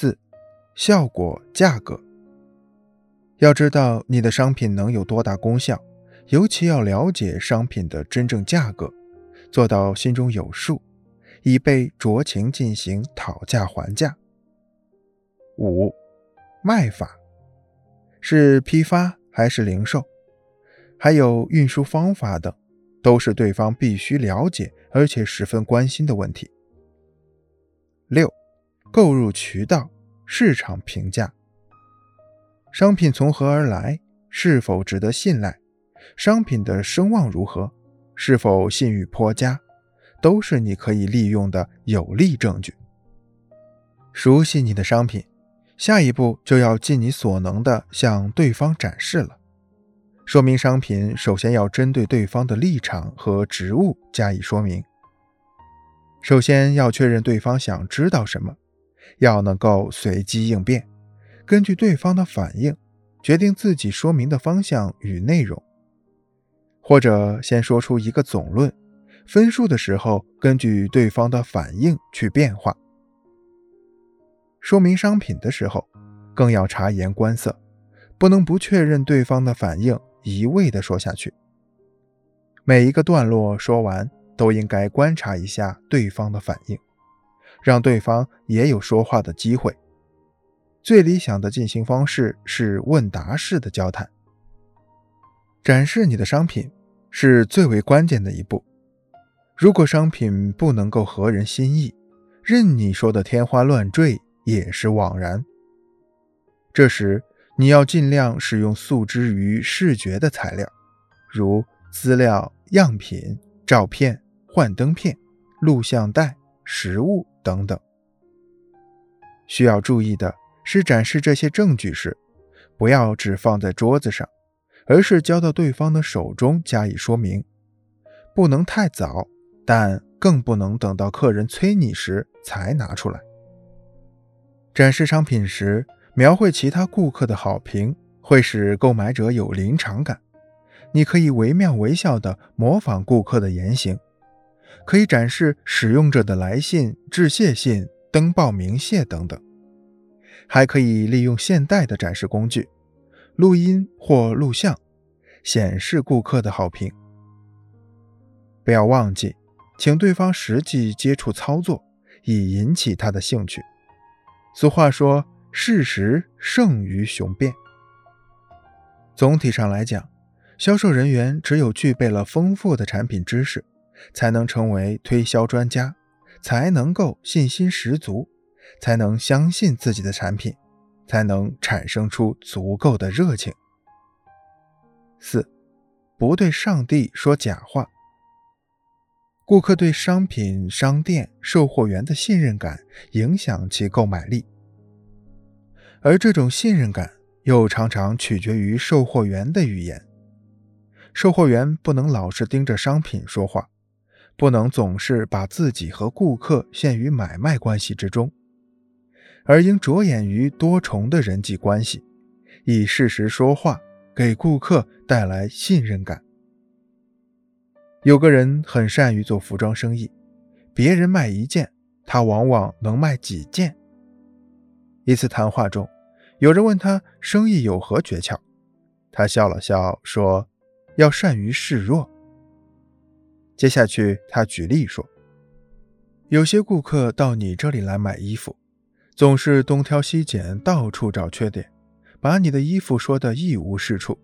四、效果价格。要知道你的商品能有多大功效，尤其要了解商品的真正价格，做到心中有数，以备酌情进行讨价还价。五、卖法是批发还是零售，还有运输方法等，都是对方必须了解而且十分关心的问题。六、购入渠道、市场评价。商品从何而来？是否值得信赖？商品的声望如何？是否信誉颇佳？都是你可以利用的有力证据。熟悉你的商品，下一步就要尽你所能的向对方展示了。说明商品首先要针对对方的立场和职务加以说明。首先要确认对方想知道什么，要能够随机应变。根据对方的反应，决定自己说明的方向与内容，或者先说出一个总论，分数的时候根据对方的反应去变化。说明商品的时候，更要察言观色，不能不确认对方的反应，一味的说下去。每一个段落说完，都应该观察一下对方的反应，让对方也有说话的机会。最理想的进行方式是问答式的交谈。展示你的商品是最为关键的一步。如果商品不能够合人心意，任你说的天花乱坠也是枉然。这时你要尽量使用诉之于视觉的材料，如资料、样品、照片、幻灯片、录像带、实物等等。需要注意的。是展示这些证据时，不要只放在桌子上，而是交到对方的手中加以说明。不能太早，但更不能等到客人催你时才拿出来。展示商品时，描绘其他顾客的好评，会使购买者有临场感。你可以惟妙惟肖地模仿顾客的言行，可以展示使用者的来信、致谢信、登报鸣谢等等。还可以利用现代的展示工具，录音或录像，显示顾客的好评。不要忘记，请对方实际接触操作，以引起他的兴趣。俗话说：“事实胜于雄辩。”总体上来讲，销售人员只有具备了丰富的产品知识，才能成为推销专家，才能够信心十足。才能相信自己的产品，才能产生出足够的热情。四，不对上帝说假话。顾客对商品、商店、售货员的信任感影响其购买力，而这种信任感又常常取决于售货员的语言。售货员不能老是盯着商品说话，不能总是把自己和顾客陷于买卖关系之中。而应着眼于多重的人际关系，以事实说话，给顾客带来信任感。有个人很善于做服装生意，别人卖一件，他往往能卖几件。一次谈话中，有人问他生意有何诀窍，他笑了笑说：“要善于示弱。”接下去他举例说：“有些顾客到你这里来买衣服。”总是东挑西拣，到处找缺点，把你的衣服说得一无是处。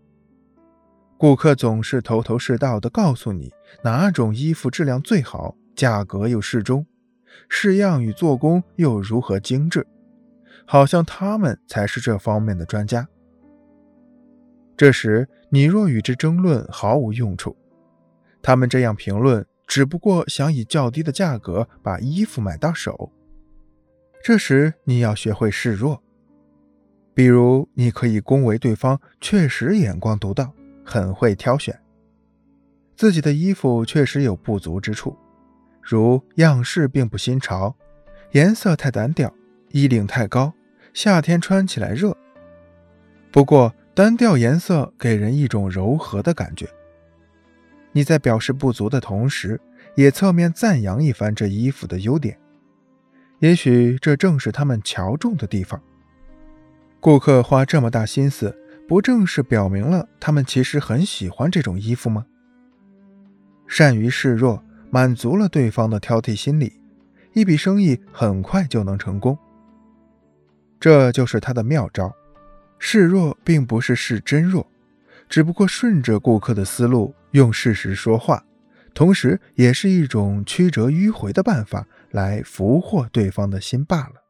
顾客总是头头是道地告诉你哪种衣服质量最好，价格又适中，式样与做工又如何精致，好像他们才是这方面的专家。这时你若与之争论，毫无用处。他们这样评论，只不过想以较低的价格把衣服买到手。这时你要学会示弱，比如你可以恭维对方确实眼光独到，很会挑选。自己的衣服确实有不足之处，如样式并不新潮，颜色太单调，衣领太高，夏天穿起来热。不过单调颜色给人一种柔和的感觉。你在表示不足的同时，也侧面赞扬一番这衣服的优点。也许这正是他们瞧重的地方。顾客花这么大心思，不正是表明了他们其实很喜欢这种衣服吗？善于示弱，满足了对方的挑剔心理，一笔生意很快就能成功。这就是他的妙招。示弱并不是示真弱，只不过顺着顾客的思路，用事实说话，同时也是一种曲折迂回的办法来俘获对方的心罢了。